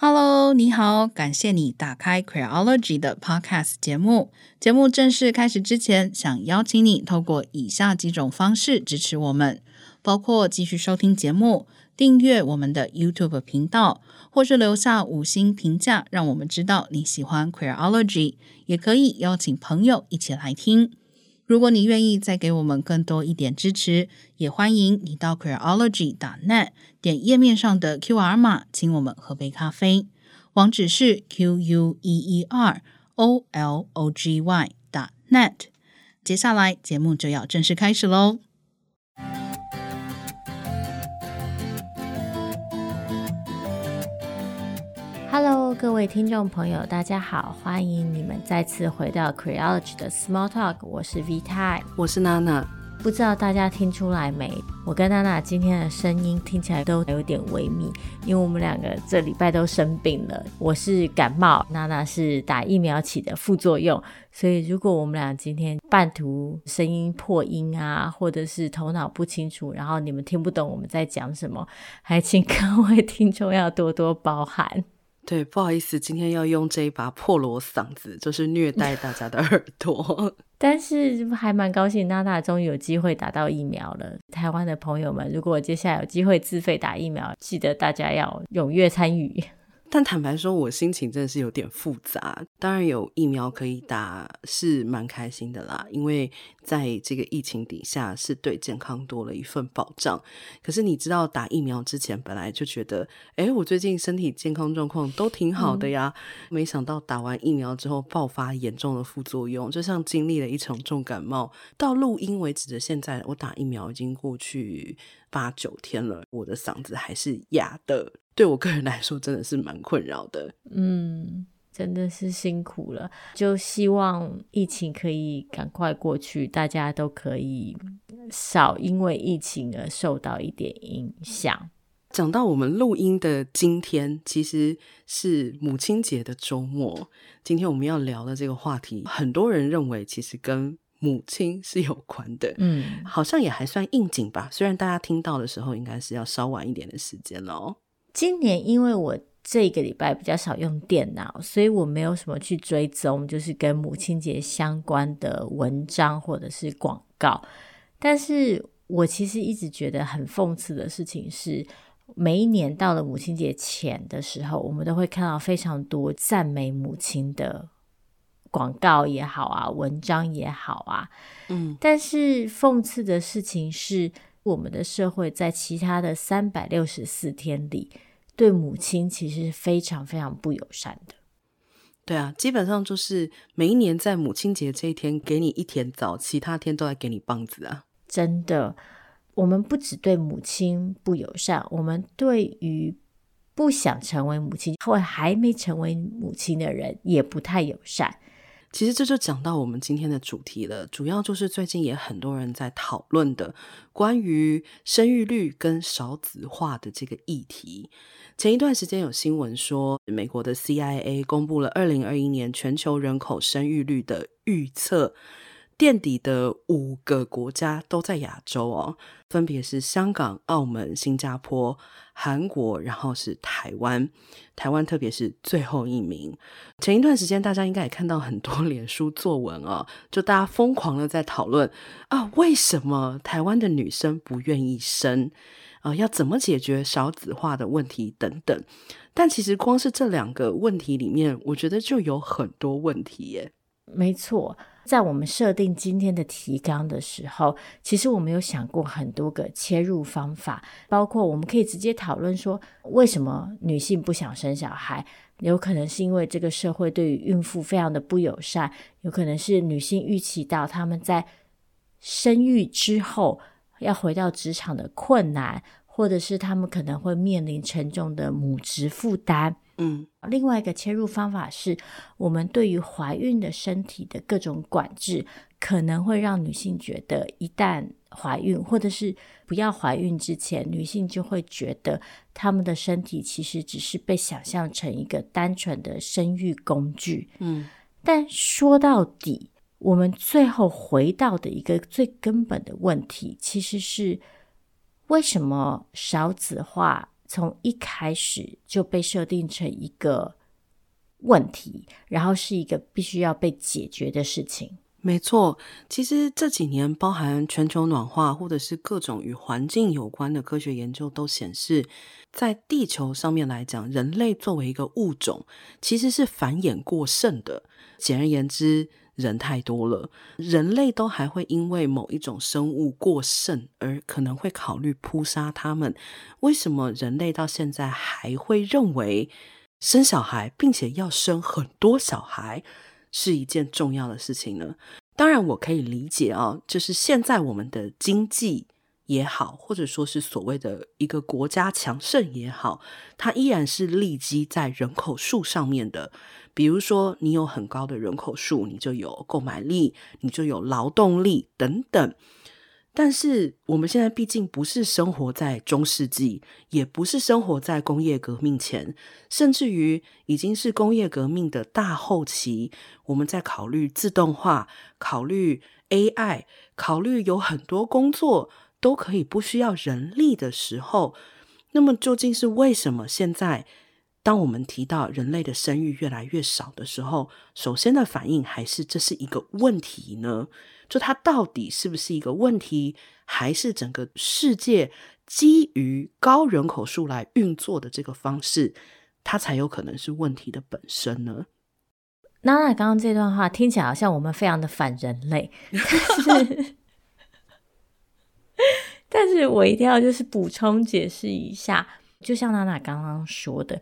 Hello，你好，感谢你打开 Queerology 的 Podcast 节目。节目正式开始之前，想邀请你透过以下几种方式支持我们，包括继续收听节目、订阅我们的 YouTube 频道，或是留下五星评价，让我们知道你喜欢 Queerology。也可以邀请朋友一起来听。如果你愿意再给我们更多一点支持，也欢迎你到 Queerology.net 点页面上的 QR 码，请我们喝杯咖啡。网址是 Q U E E R O L O G Y 打 .net。接下来节目就要正式开始喽。Hello，各位听众朋友，大家好，欢迎你们再次回到 Queerology 的 Small Talk，我是 V 太，我是娜娜。不知道大家听出来没？我跟娜娜今天的声音听起来都有点微密，因为我们两个这礼拜都生病了。我是感冒，娜娜是打疫苗起的副作用，所以如果我们俩今天半途声音破音啊，或者是头脑不清楚，然后你们听不懂我们在讲什么，还请各位听众要多多包涵。对，不好意思，今天要用这一把破锣嗓子，就是虐待大家的耳朵。但是还蛮高兴，娜娜终于有机会打到疫苗了。台湾的朋友们，如果接下来有机会自费打疫苗，记得大家要踊跃参与。但坦白说，我心情真的是有点复杂。当然有疫苗可以打是蛮开心的啦，因为在这个疫情底下是对健康多了一份保障。可是你知道，打疫苗之前本来就觉得，诶，我最近身体健康状况都挺好的呀。嗯。没想到打完疫苗之后爆发严重的副作用，就像经历了一场重感冒。到录音为止的现在，我打疫苗已经过去八九天了，我的嗓子还是哑的。对我个人来说，真的是蛮困扰的。嗯，真的是辛苦了。就希望疫情可以赶快过去，大家都可以少因为疫情而受到一点影响。讲到我们录音的今天，其实是母亲节的周末。今天我们要聊的这个话题，很多人认为其实跟母亲是有关的。嗯，好像也还算应景吧。虽然大家听到的时候，应该是要稍晚一点的时间了哦。今年因为我这个礼拜比较少用电脑，所以我没有什么去追踪，就是跟母亲节相关的文章或者是广告。但是我其实一直觉得很讽刺的事情是，每一年到了母亲节前的时候，我们都会看到非常多赞美母亲的广告也好啊，文章也好啊。嗯，但是讽刺的事情是，我们的社会在其他的三百六十四天里。对母亲其实是非常非常不友善的。对啊，基本上就是每一年在母亲节这一天给你一甜枣，其他天都在给你棒子啊！真的，我们不只对母亲不友善，我们对于不想成为母亲或还没成为母亲的人也不太友善。其实这就讲到我们今天的主题了，主要就是最近也很多人在讨论的关于生育率跟少子化的这个议题。前一段时间有新闻说，美国的 CIA 公布了二零二一年全球人口生育率的预测。垫底的五个国家都在亚洲哦，分别是香港、澳门、新加坡、韩国，然后是台湾。台湾特别是最后一名。前一段时间，大家应该也看到很多 脸书作文哦，就大家疯狂的在讨论啊，为什么台湾的女生不愿意生啊？要怎么解决少子化的问题等等。但其实光是这两个问题里面，我觉得就有很多问题耶。没错。在我们设定今天的提纲的时候，其实我们有想过很多个切入方法，包括我们可以直接讨论说，为什么女性不想生小孩？有可能是因为这个社会对于孕妇非常的不友善，有可能是女性预期到她们在生育之后要回到职场的困难，或者是她们可能会面临沉重的母职负担。嗯，另外一个切入方法是，我们对于怀孕的身体的各种管制，可能会让女性觉得，一旦怀孕，或者是不要怀孕之前，女性就会觉得她们的身体其实只是被想象成一个单纯的生育工具。嗯，但说到底，我们最后回到的一个最根本的问题，其实是为什么少子化从一开始就被设定成一个问题，然后是一个必须要被解决的事情。没错，其实这几年包含全球暖化或者是各种与环境有关的科学研究都显示，在地球上面来讲，人类作为一个物种，其实是繁衍过剩的。简而言之，人太多了，人类都还会因为某一种生物过剩而可能会考虑扑杀它们。为什么人类到现在还会认为生小孩，并且要生很多小孩是一件重要的事情呢？当然，我可以理解啊，就是现在我们的经济也好，或者说是所谓的一个国家强盛也好，它依然是立基在人口数上面的。比如说，你有很高的人口数，你就有购买力，你就有劳动力等等。但是我们现在毕竟不是生活在中世纪，也不是生活在工业革命前，甚至于已经是工业革命的大后期。我们在考虑自动化、考虑 AI、考虑有很多工作都可以不需要人力的时候，那么究竟是为什么现在？当我们提到人类的生育越来越少的时候，首先的反应还是这是一个问题呢？就它到底是不是一个问题，还是整个世界基于高人口数来运作的这个方式，它才有可能是问题的本身呢？娜娜刚刚这段话听起来好像我们非常的反人类，但是，但是我一定要就是补充解释一下，就像娜娜刚刚说的。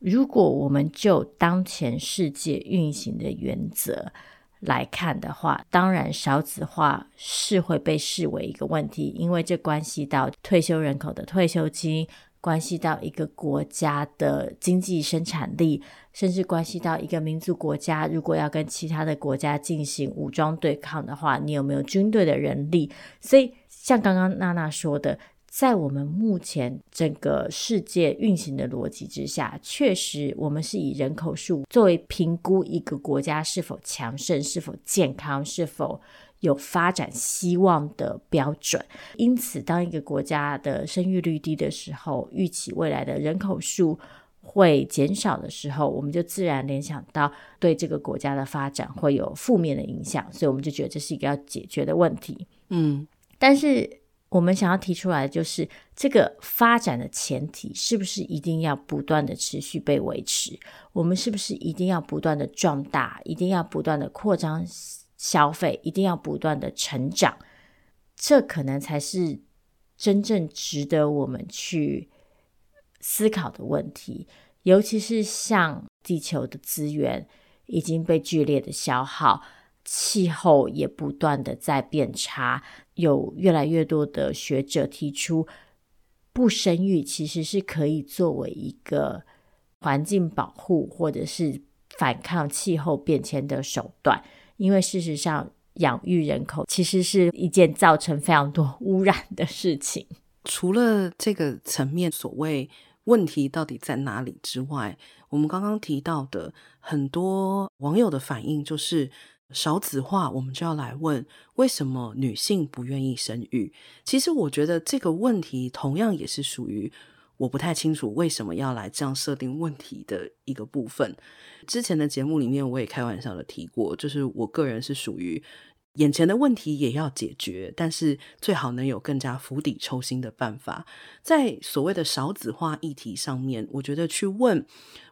如果我们就当前世界运行的原则来看的话，当然少子化是会被视为一个问题，因为这关系到退休人口的退休金，关系到一个国家的经济生产力，甚至关系到一个民族国家如果要跟其他的国家进行武装对抗的话，你有没有军队的人力？所以，像刚刚娜娜说的。在我们目前整个世界运行的逻辑之下，确实我们是以人口数作为评估一个国家是否强盛、是否健康、是否有发展希望的标准。因此，当一个国家的生育率低的时候，预期未来的人口数会减少的时候，我们就自然联想到对这个国家的发展会有负面的影响，所以我们就觉得这是一个要解决的问题。嗯，但是。我们想要提出来的就是，这个发展的前提是不是一定要不断的持续被维持？我们是不是一定要不断的壮大，一定要不断的扩张消费，一定要不断的成长？这可能才是真正值得我们去思考的问题。尤其是像地球的资源已经被剧烈的消耗。气候也不断的在变差，有越来越多的学者提出，不生育其实是可以作为一个环境保护或者是反抗气候变迁的手段，因为事实上养育人口其实是一件造成非常多 污染的事情。除了这个层面，所谓问题到底在哪里之外，我们刚刚提到的很多网友的反应就是。少子化，我们就要来问，为什么女性不愿意生育？其实我觉得这个问题同样也是属于我不太清楚为什么要来这样设定问题的一个部分。之前的节目里面我也开玩笑的提过，就是我个人是属于。眼前的问题也要解决，但是最好能有更加釜底抽薪的办法。在所谓的少子化议题上面，我觉得去问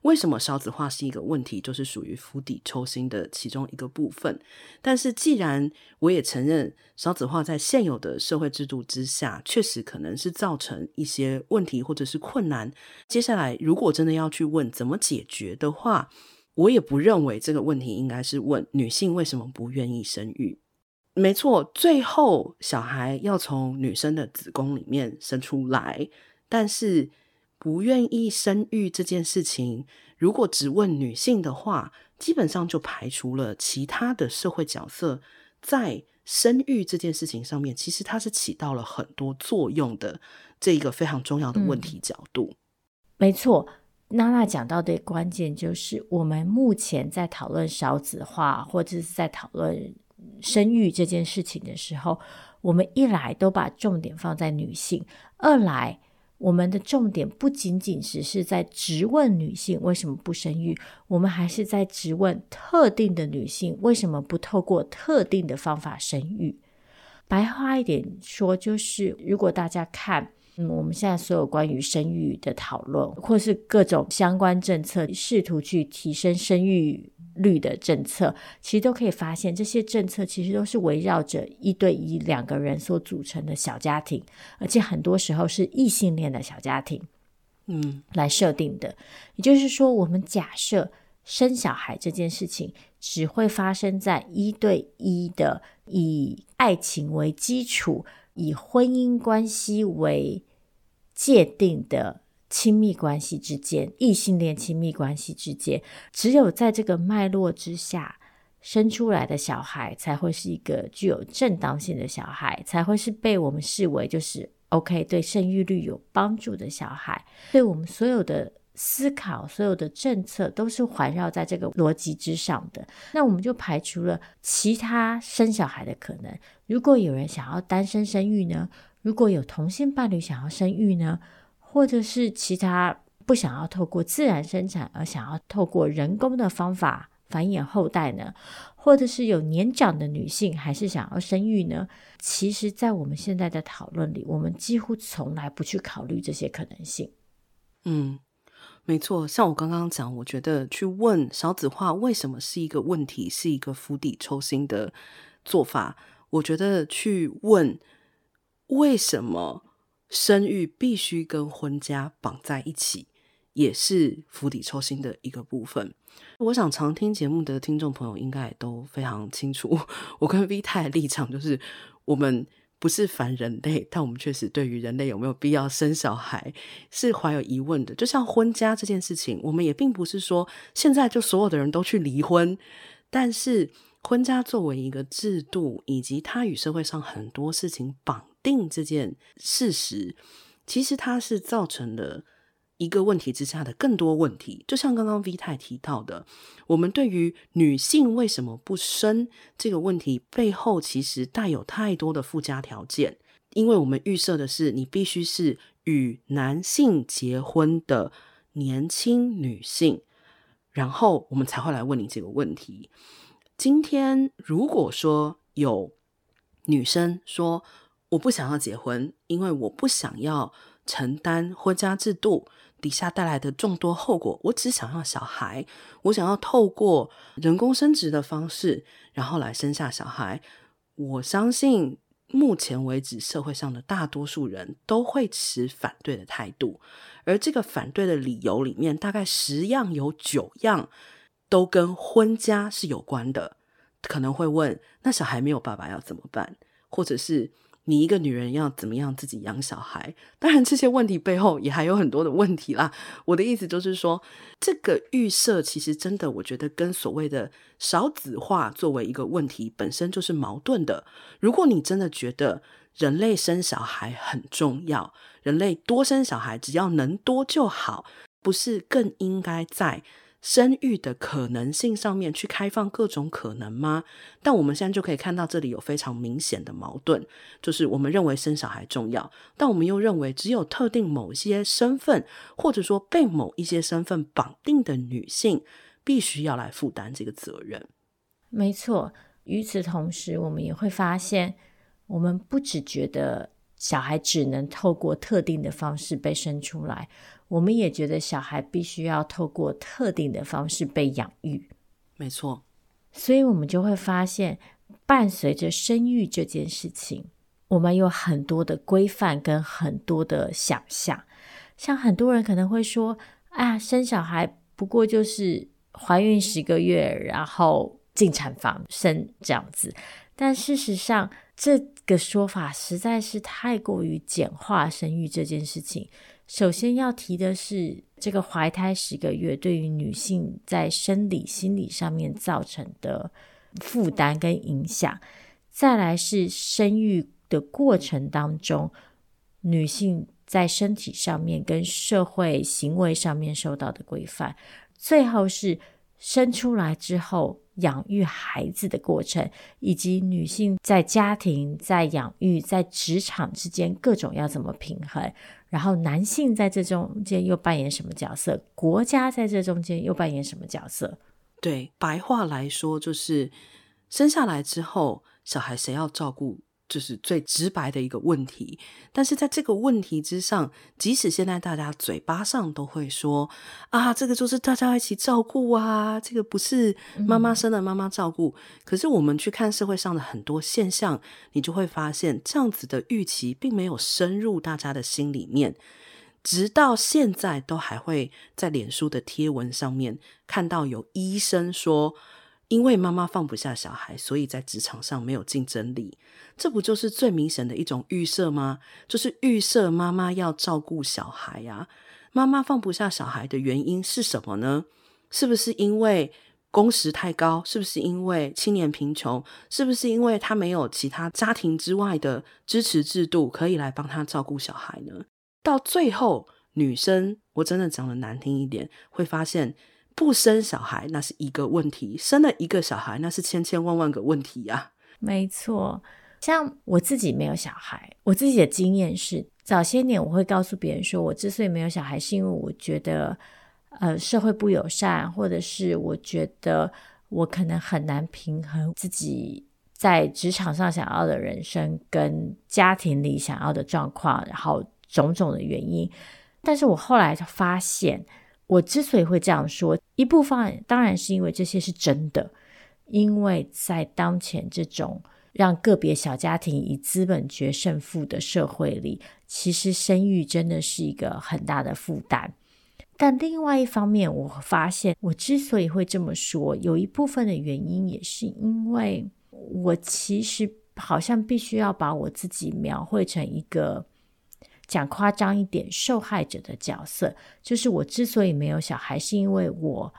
为什么少子化是一个问题，就是属于釜底抽薪的其中一个部分。但是，既然我也承认少子化在现有的社会制度之下，确实可能是造成一些问题或者是困难。接下来，如果真的要去问怎么解决的话，我也不认为这个问题应该是问女性为什么不愿意生育。没错，最后小孩要从女生的子宫里面生出来，但是不愿意生育这件事情，如果只问女性的话，基本上就排除了其他的社会角色在生育这件事情上面，其实它是起到了很多作用的，这一个非常重要的问题角度。嗯，没错，娜娜讲到的关键就是，我们目前在讨论少子化，或者是在讨论。生育这件事情的时候，我们一来都把重点放在女性，二来我们的重点不仅仅只是在质问女性为什么不生育，我们还是在质问特定的女性为什么不透过特定的方法生育。白话一点说，就是如果大家看，嗯，我们现在所有关于生育的讨论，或是各种相关政策，试图去提升生育率的政策，其实都可以发现，这些政策其实都是围绕着一对一两个人所组成的小家庭，而且很多时候是异性恋的小家庭，嗯，来设定的。也就是说，我们假设生小孩这件事情只会发生在一对一的以爱情为基础、以婚姻关系为界定的。亲密关系之间，异性恋亲密关系之间，只有在这个脉络之下生出来的小孩，才会是一个具有正当性的小孩，才会是被我们视为就是 OK 对生育率有帮助的小孩。对我们所有的思考，所有的政策都是环绕在这个逻辑之上的。那我们就排除了其他生小孩的可能。如果有人想要单身生育呢？如果有同性伴侣想要生育呢？或者是其他不想要透过自然生产，而想要透过人工的方法繁衍后代呢？或者是有年长的女性还是想要生育呢？其实，在我们现在的讨论里，我们几乎从来不去考虑这些可能性。嗯，没错。像我刚刚讲，我觉得去问少子化为什么是一个问题，是一个釜底抽薪的做法。我觉得去问为什么。生育必须跟婚家绑在一起，也是釜底抽薪的一个部分。我想常听节目的听众朋友应该也都非常清楚，我跟 V 太的立场就是，我们不是反人类，但我们确实对于人类有没有必要生小孩是怀有疑问的。就像婚家这件事情，我们也并不是说现在就所有的人都去离婚，但是婚家作为一个制度，以及它与社会上很多事情绑。定这件事实，其实它是造成了一个问题之下的更多问题。就像刚刚 V 太提到的，我们对于女性为什么不生这个问题背后，其实带有太多的附加条件。因为我们预设的是，你必须是与男性结婚的年轻女性，然后我们才会来问你这个问题。今天如果说有女生说，我不想要结婚，因为我不想要承担婚家制度底下带来的众多后果。我只想要小孩，我想要透过人工生殖的方式，然后来生下小孩。我相信目前为止，社会上的大多数人都会持反对的态度，而这个反对的理由里面，大概十样有九样都跟婚家是有关的。可能会问：那小孩没有爸爸要怎么办？或者是？你一个女人要怎么样自己养小孩？当然，这些问题背后也还有很多的问题啦。我的意思就是说，这个预设其实真的，我觉得跟所谓的少子化作为一个问题本身就是矛盾的。如果你真的觉得人类生小孩很重要，人类多生小孩只要能多就好，不是更应该在生育的可能性上面去开放各种可能吗？但我们现在就可以看到，这里有非常明显的矛盾，就是我们认为生小孩重要，但我们又认为只有特定某些身份，或者说被某一些身份绑定的女性，必须要来负担这个责任。没错，与此同时，我们也会发现，我们不只觉得小孩只能透过特定的方式被生出来。我们也觉得小孩必须要透过特定的方式被养育，没错。所以，我们就会发现，伴随着生育这件事情，我们有很多的规范跟很多的想象。像很多人可能会说：“啊，生小孩不过就是怀孕十个月，然后进产房生这样子。”但事实上，这个说法实在是太过于简化生育这件事情。首先要提的是，这个怀胎十个月对于女性在生理、心理上面造成的负担跟影响。再来是生育的过程当中，女性在身体上面跟社会行为上面受到的规范。最后是生出来之后，养育孩子的过程，以及女性在家庭、在养育、在职场之间各种要怎么平衡，然后男性在这中间又扮演什么角色，国家在这中间又扮演什么角色？对，白话来说就是生下来之后，小孩谁要照顾？就是最直白的一个问题，但是在这个问题之上，即使现在大家嘴巴上都会说啊，这个就是大家一起照顾啊，这个不是妈妈生的妈妈照顾。嗯。可是我们去看社会上的很多现象，你就会发现这样子的预期并没有深入大家的心里面，直到现在都还会在脸书的贴文上面看到有医生说。因为妈妈放不下小孩，所以在职场上没有竞争力。这不就是最明显的一种预设吗？就是预设妈妈要照顾小孩呀。妈妈放不下小孩的原因是什么呢？是不是因为工时太高？是不是因为青年贫穷？是不是因为他没有其他家庭之外的支持制度可以来帮他照顾小孩呢？到最后，女生，我真的讲得难听一点，会发现。不生小孩那是一个问题，生了一个小孩那是千千万万个问题呀。没错，像我自己没有小孩，我自己的经验是，早些年我会告诉别人说，我之所以没有小孩，是因为我觉得，呃，社会不友善，或者是我觉得我可能很难平衡自己在职场上想要的人生跟家庭里想要的状况，然后种种的原因。但是我后来发现。我之所以会这样说，一部分当然是因为这些是真的，因为在当前这种让个别小家庭以资本决胜负的社会里，其实生育真的是一个很大的负担。但另外一方面，我发现我之所以会这么说，有一部分的原因也是因为我其实好像必须要把我自己描绘成一个。讲夸张一点，受害者的角色就是我之所以没有小孩，是因为我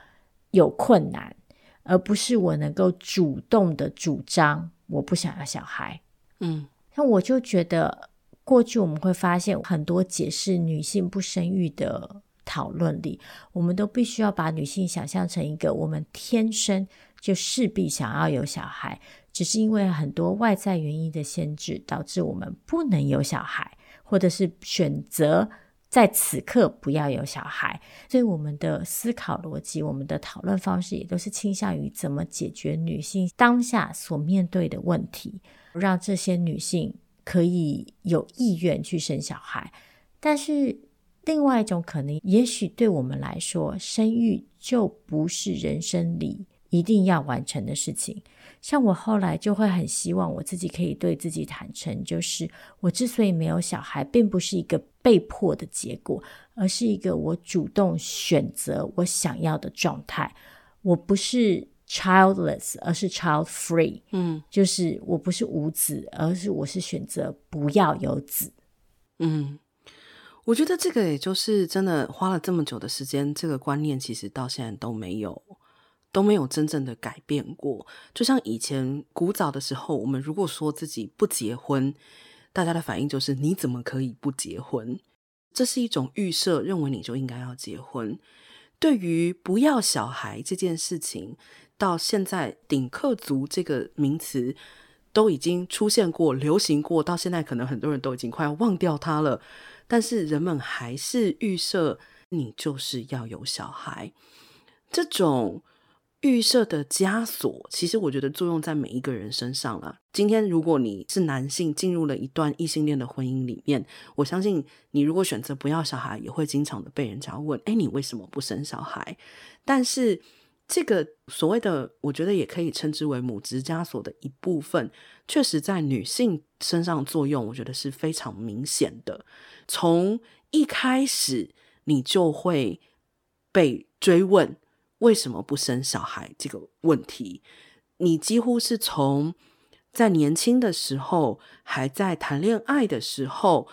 有困难，而不是我能够主动的主张我不想要小孩。嗯，那我就觉得过去我们会发现很多解释女性不生育的讨论里，我们都必须要把女性想象成一个我们天生就势必想要有小孩，只是因为很多外在原因的限制，导致我们不能有小孩。或者是选择在此刻不要有小孩，所以我们的思考逻辑、我们的讨论方式也都是倾向于怎么解决女性当下所面对的问题，让这些女性可以有意愿去生小孩。但是另外一种可能，也许对我们来说，生育就不是人生里一定要完成的事情。像我后来就会很希望我自己可以对自己坦诚，就是我之所以没有小孩，并不是一个被迫的结果，而是一个我主动选择我想要的状态。我不是 childless，而是 child free。嗯，就是我不是无子，而是我是选择不要有子。嗯，我觉得这个也就是真的花了这么久的时间，这个观念其实到现在都没有。都没有真正的改变过，就像以前古早的时候，我们如果说自己不结婚，大家的反应就是你怎么可以不结婚？这是一种预设，认为你就应该要结婚。对于不要小孩这件事情，到现在顶客族这个名词都已经出现过、流行过，到现在可能很多人都已经快要忘掉它了，但是人们还是预设你就是要有小孩，这种。预设的枷锁，其实我觉得作用在每一个人身上了。今天如果你是男性，进入了一段异性恋的婚姻里面，我相信你如果选择不要小孩，也会经常的被人家问：“诶，你为什么不生小孩？”但是这个所谓的，我觉得也可以称之为母职枷锁的一部分，确实在女性身上作用，我觉得是非常明显的。从一开始，你就会被追问。为什么不生小孩这个问题，你几乎是从在年轻的时候，还在谈恋爱的时候，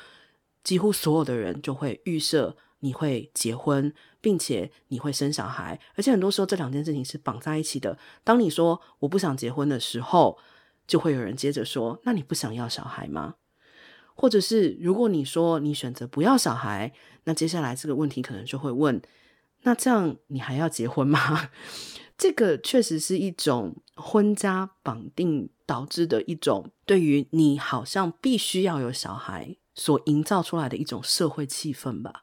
几乎所有的人就会预设你会结婚，并且你会生小孩，而且很多时候这两件事情是绑在一起的。当你说我不想结婚的时候，就会有人接着说，那你不想要小孩吗？或者是如果你说你选择不要小孩，那接下来这个问题可能就会问。那这样你还要结婚吗？这个确实是一种婚家绑定导致的一种对于你好像必须要有小孩所营造出来的一种社会气氛吧。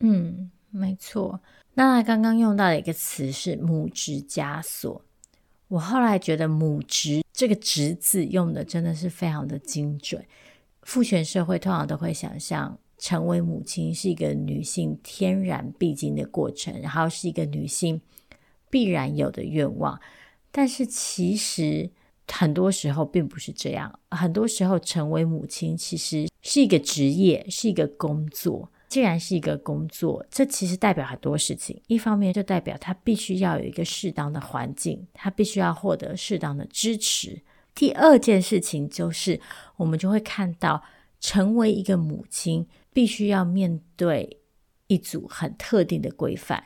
嗯，没错。那刚刚用到的一个词是母职枷锁，我后来觉得母职这个职字用的真的是非常的精准。父权社会通常都会想象成为母亲是一个女性天然必经的过程，然后是一个女性必然有的愿望。但是其实很多时候并不是这样，很多时候成为母亲其实是一个职业，是一个工作。既然是一个工作，这其实代表很多事情。一方面就代表她必须要有一个适当的环境，她必须要获得适当的支持。第二件事情就是，我们就会看到，成为一个母亲必须要面对一组很特定的规范，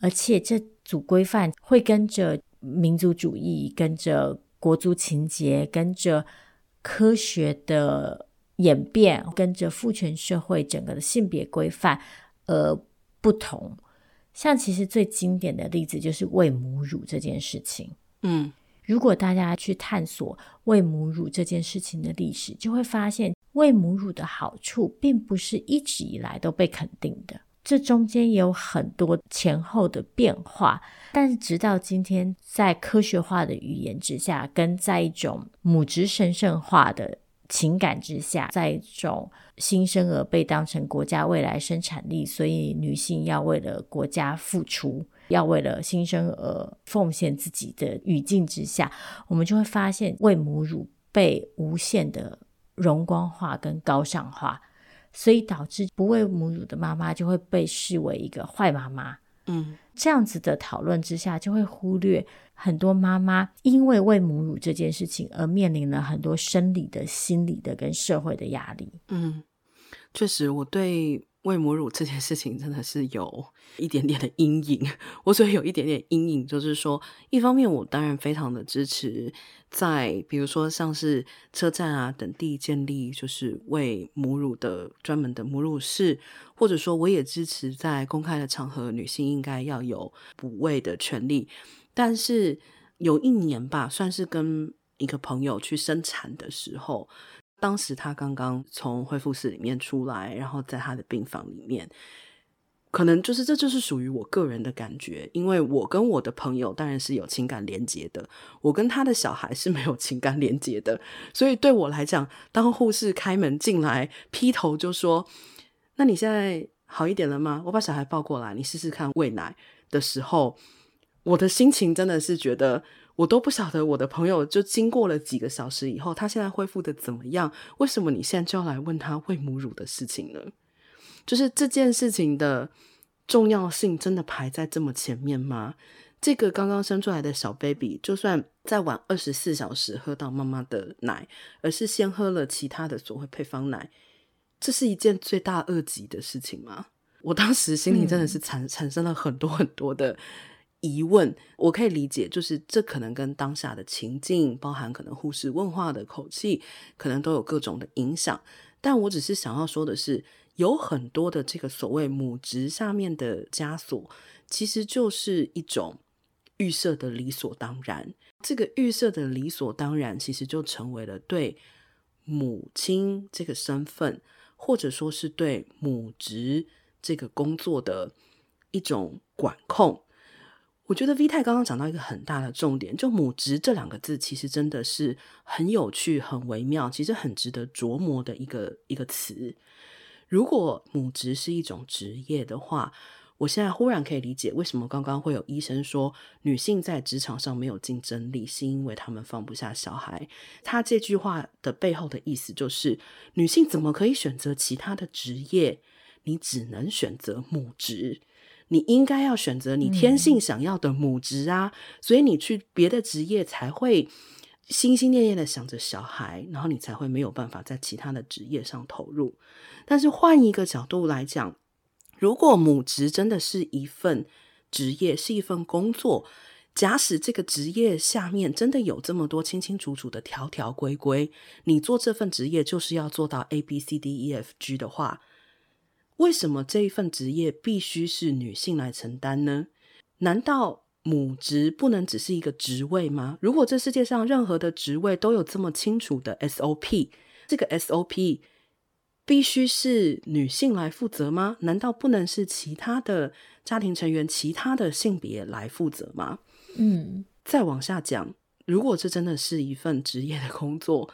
而且这组规范会跟着民族主义、跟着国族情节、跟着科学的演变，跟着父权社会整个的性别规范而不同。像其实最经典的例子就是喂母乳这件事情。嗯，如果大家去探索喂母乳这件事情的历史，就会发现喂母乳的好处并不是一直以来都被肯定的，这中间也有很多前后的变化。但是直到今天，在科学化的语言之下，跟在一种母职神圣化的情感之下，在一种新生儿被当成国家未来生产力，所以女性要为了国家付出，要为了新生儿奉献自己的语境之下，我们就会发现喂母乳被无限的荣光化跟高尚化，所以导致不喂母乳的妈妈就会被视为一个坏妈妈。嗯，这样子的讨论之下，就会忽略。很多妈妈因为喂母乳这件事情而面临了很多生理的、心理的跟社会的压力。嗯，确实，我对喂母乳这件事情真的是有一点点的阴影。我所以有一点点阴影，就是说，一方面我当然非常的支持，在比如说像是车站啊等地建立就是喂母乳的专门的母乳室，或者说我也支持在公开的场合，女性应该要有哺喂的权利。但是有一年吧，算是跟一个朋友去生产的时候，当时他刚刚从恢复室里面出来，然后在他的病房里面，可能就是这就是属于我个人的感觉，因为我跟我的朋友当然是有情感连结的，我跟他的小孩是没有情感连结的，所以对我来讲，当护士开门进来，劈头就说：“那你现在好一点了吗？我把小孩抱过来，你试试看喂奶的时候。”我的心情真的是觉得，我都不晓得我的朋友就经过了几个小时以后，他现在恢复的怎么样？为什么你现在就要来问他喂母乳的事情呢？就是这件事情的重要性真的排在这么前面吗？这个刚刚生出来的小 baby，就算再晚二十四小时喝到妈妈的奶，而是先喝了其他的所谓配方奶，这是一件罪大恶极的事情吗？我当时心里真的是产、嗯、产生了很多很多的。疑问，我可以理解，就是这可能跟当下的情境，包含可能护士问话的口气，可能都有各种的影响。但我只是想要说的是，有很多的这个所谓母职下面的枷锁，其实就是一种预设的理所当然。这个预设的理所当然，其实就成为了对母亲这个身份，或者说是对母职这个工作的一种管控。我觉得 V 太刚刚讲到一个很大的重点，就“母职”这两个字，其实真的是很有趣、很微妙，其实很值得琢磨的一个一个词。如果母职是一种职业的话，我现在忽然可以理解为什么刚刚会有医生说女性在职场上没有竞争力，是因为她们放不下小孩。他这句话的背后的意思就是，女性怎么可以选择其他的职业？你只能选择母职。你应该要选择你天性想要的母职啊，嗯、所以你去别的职业才会心心念念的想着小孩，然后你才会没有办法在其他的职业上投入。但是换一个角度来讲，如果母职真的是一份职业，是一份工作，假使这个职业下面真的有这么多清清楚楚的条条规规，你做这份职业就是要做到 A B C D E F G 的话。为什么这一份职业必须是女性来承担呢？难道母职不能只是一个职位吗？如果这世界上任何的职位都有这么清楚的 SOP，这个 SOP 必须是女性来负责吗？难道不能是其他的家庭成员、其他的性别来负责吗？嗯，再往下讲，如果这真的是一份职业的工作，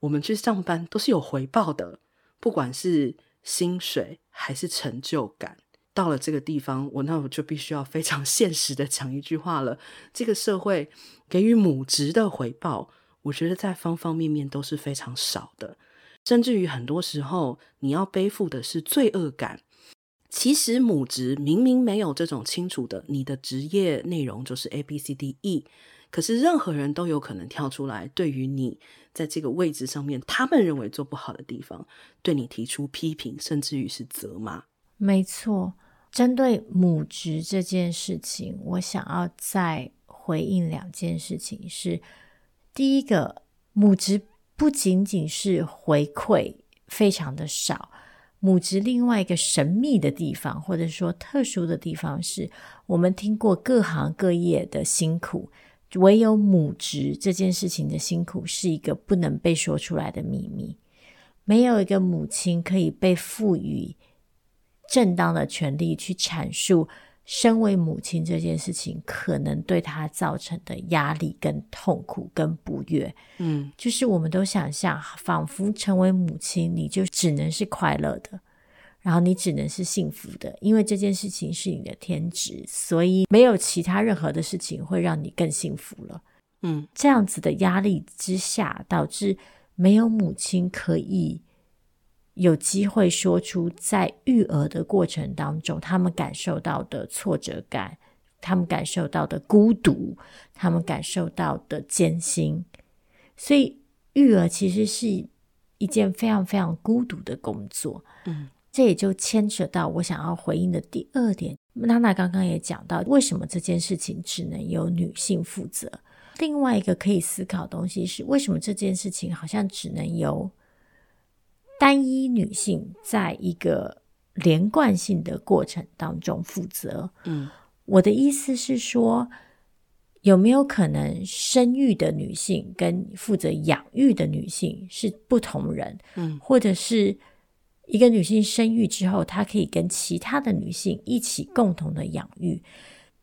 我们去上班都是有回报的，不管是薪水还是成就感。到了这个地方，我那我就必须要非常 现实的讲一句话了。这个社会给予母职的回报，我觉得在方方面面都是非常少的，甚至于很多时候你要背负的是罪恶感。其实母职明明没有这种清楚的，你的职业内容就是 A B C D E，可是任何人都有可能跳出来，对于你在这个位置上面，他们认为做不好的地方，对你提出批评，甚至于是责骂。没错。针对母职这件事情，我想要再回应两件事情是：第一个，母职不仅仅是回馈非常的少，母职另外一个神秘的地方，或者说特殊的地方是，我们听过各行各业的辛苦，唯有母职这件事情的辛苦是一个不能被说出来的秘密，没有一个母亲可以被赋予。正当的权利去阐述身为母亲这件事情可能对她造成的压力、跟痛苦、跟不悦。嗯，就是我们都想象，仿佛成为母亲，你就只能是快乐的，然后你只能是幸福的，因为这件事情是你的天职，所以没有其他任何的事情会让你更幸福了。嗯，这样子的压力之下，导致没有母亲可以。有机会说出在育儿的过程当中，他们感受到的挫折感，他们感受到的孤独，他们感受到的艰辛。所以，育儿其实是一件非常非常孤独的工作。嗯，这也就牵扯到我想要回应的第二点。娜娜刚刚也讲到，为什么这件事情只能由女性负责？另外一个可以思考的东西是，为什么这件事情好像只能由单一女性在一个连贯性的过程当中负责。嗯，我的意思是说，有没有可能生育的女性跟负责养育的女性是不同人？嗯，或者是一个女性生育之后，她可以跟其他的女性一起共同的养育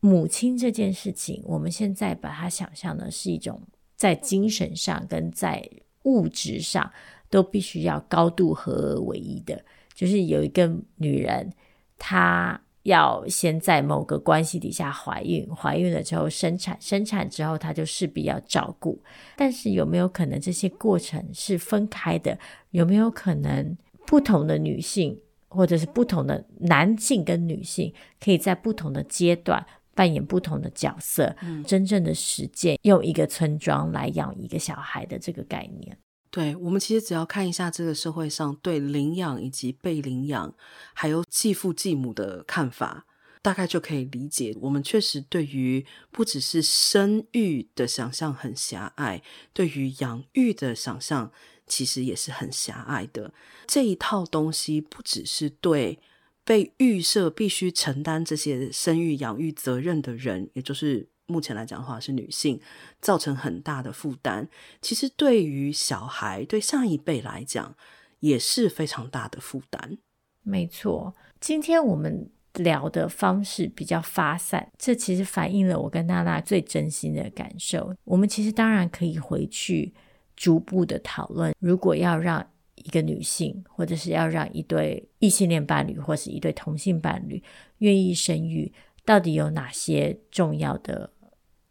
母亲这件事情。我们现在把它想象的是一种在精神上跟在物质上。都必须要高度合而为一的，就是有一个女人，她要先在某个关系底下怀孕，怀孕了之后生产，生产之后她就势必要照顾。但是有没有可能这些过程是分开的？有没有可能不同的女性，或者是不同的男性跟女性，可以在不同的阶段扮演不同的角色，嗯，真正的实践用一个村庄来养一个小孩的这个概念？对，我们其实只要看一下这个社会上对领养以及被领养，还有继父继母的看法，大概就可以理解，我们确实对于不只是生育的想象很狭隘，对于养育的想象其实也是很狭隘的。这一套东西不只是对被预设必须承担这些生育养育责任的人，也就是。目前来讲的话，是女性造成很大的负担。其实对于小孩，对上一辈来讲，也是非常大的负担。没错，今天我们聊的方式比较发散，这其实反映了我跟娜娜最真心的感受。我们其实当然可以回去逐步的讨论，如果要让一个女性，或者是要让一对异性恋伴侣，或是一对同性伴侣愿意生育，到底有哪些重要的？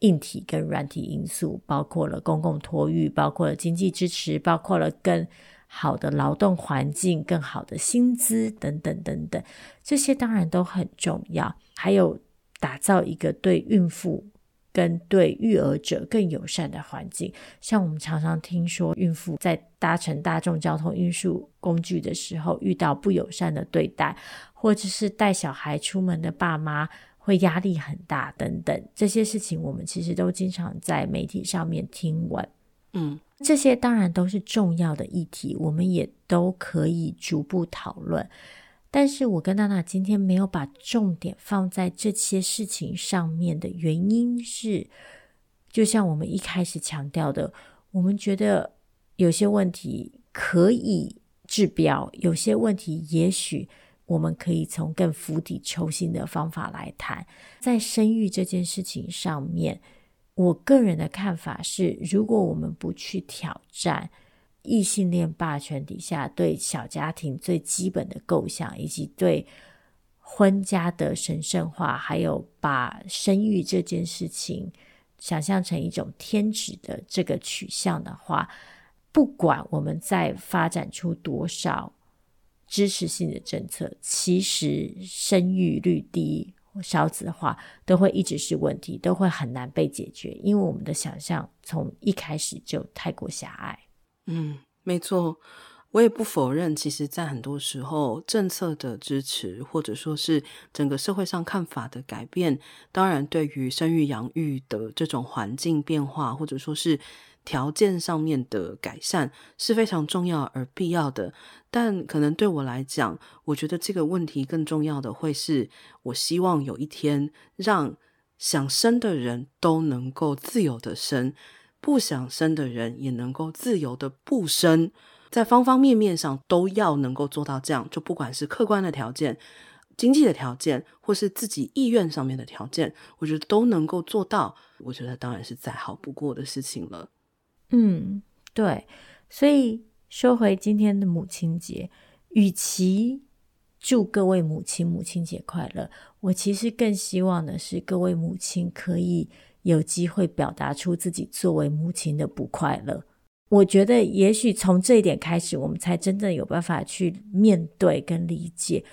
硬体跟软体因素，包括了公共托育，包括了经济支持，包括了更好的劳动环境、更好的薪资等等等等，这些当然都很重要。还有打造一个对孕妇跟对育儿者更友善的环境，像我们常常听说，孕妇在搭乘大众交通运输工具的时候遇到不友善的对待，或者是带小孩出门的爸妈。会压力很大，等等这些事情，我们其实都经常在媒体上面听闻。嗯，这些当然都是重要的议题，我们也都可以逐步讨论。但是我跟娜娜今天没有把重点放在这些事情上面的原因是，就像我们一开始强调的，我们觉得有些问题可以治标，有些问题也许我们可以从更釜底抽薪的方法来谈。在生育这件事情上面，我个人的看法是，如果我们不去挑战。异性恋霸权底下，对小家庭最基本的构想，以及对婚家的神圣化，还有把生育这件事情想象成一种天职的这个取向的话，不管我们再发展出多少支持性的政策，其实生育率低、少子化都会一直是问题，都会很难被解决，因为我们的想象从一开始就太过狭隘。嗯，没错，我也不否认，其实，在很多时候，政策的支持，或者说是整个社会上看法的改变，当然对于生育养育的这种环境变化，或者说是条件上面的改善，是非常重要而必要的。但可能对我来讲，我觉得这个问题更重要的会是，我希望有一天，让想生的人都能够自由的生。不想生的人也能够自由的不生，在方方面面上都要能够做到这样。就不管是客观的条件、经济的条件，或是自己意愿上面的条件，我觉得都能够做到。我觉得当然是再好不过的事情了。嗯，对。所以说回今天的母亲节，与其祝各位母亲母亲节快乐，我其实更希望的是各位母亲可以。有机会表达出自己作为母亲的不快乐，我觉得也许从这一点开始，我们才真正有办法去面对跟理解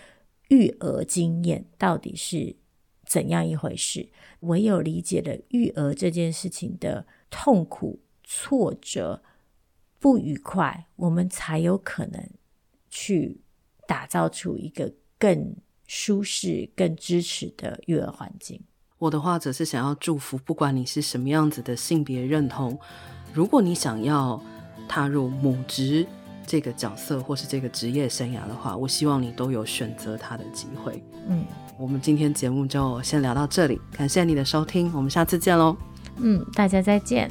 育儿经验到底是怎样一回事。唯有理解了育儿这件事情的痛苦、挫折、不愉快，我们才有可能去打造出一个更舒适、更支持的育儿环境。我的话则是想要祝福，不管你是什么样子的性别认同，如果你想要踏入母职这个角色或是这个职业生涯的话，我希望你都有选择它的机会。嗯，我们今天节目就先聊到这里，感谢你的收听，我们下次见喽。嗯，大家再见。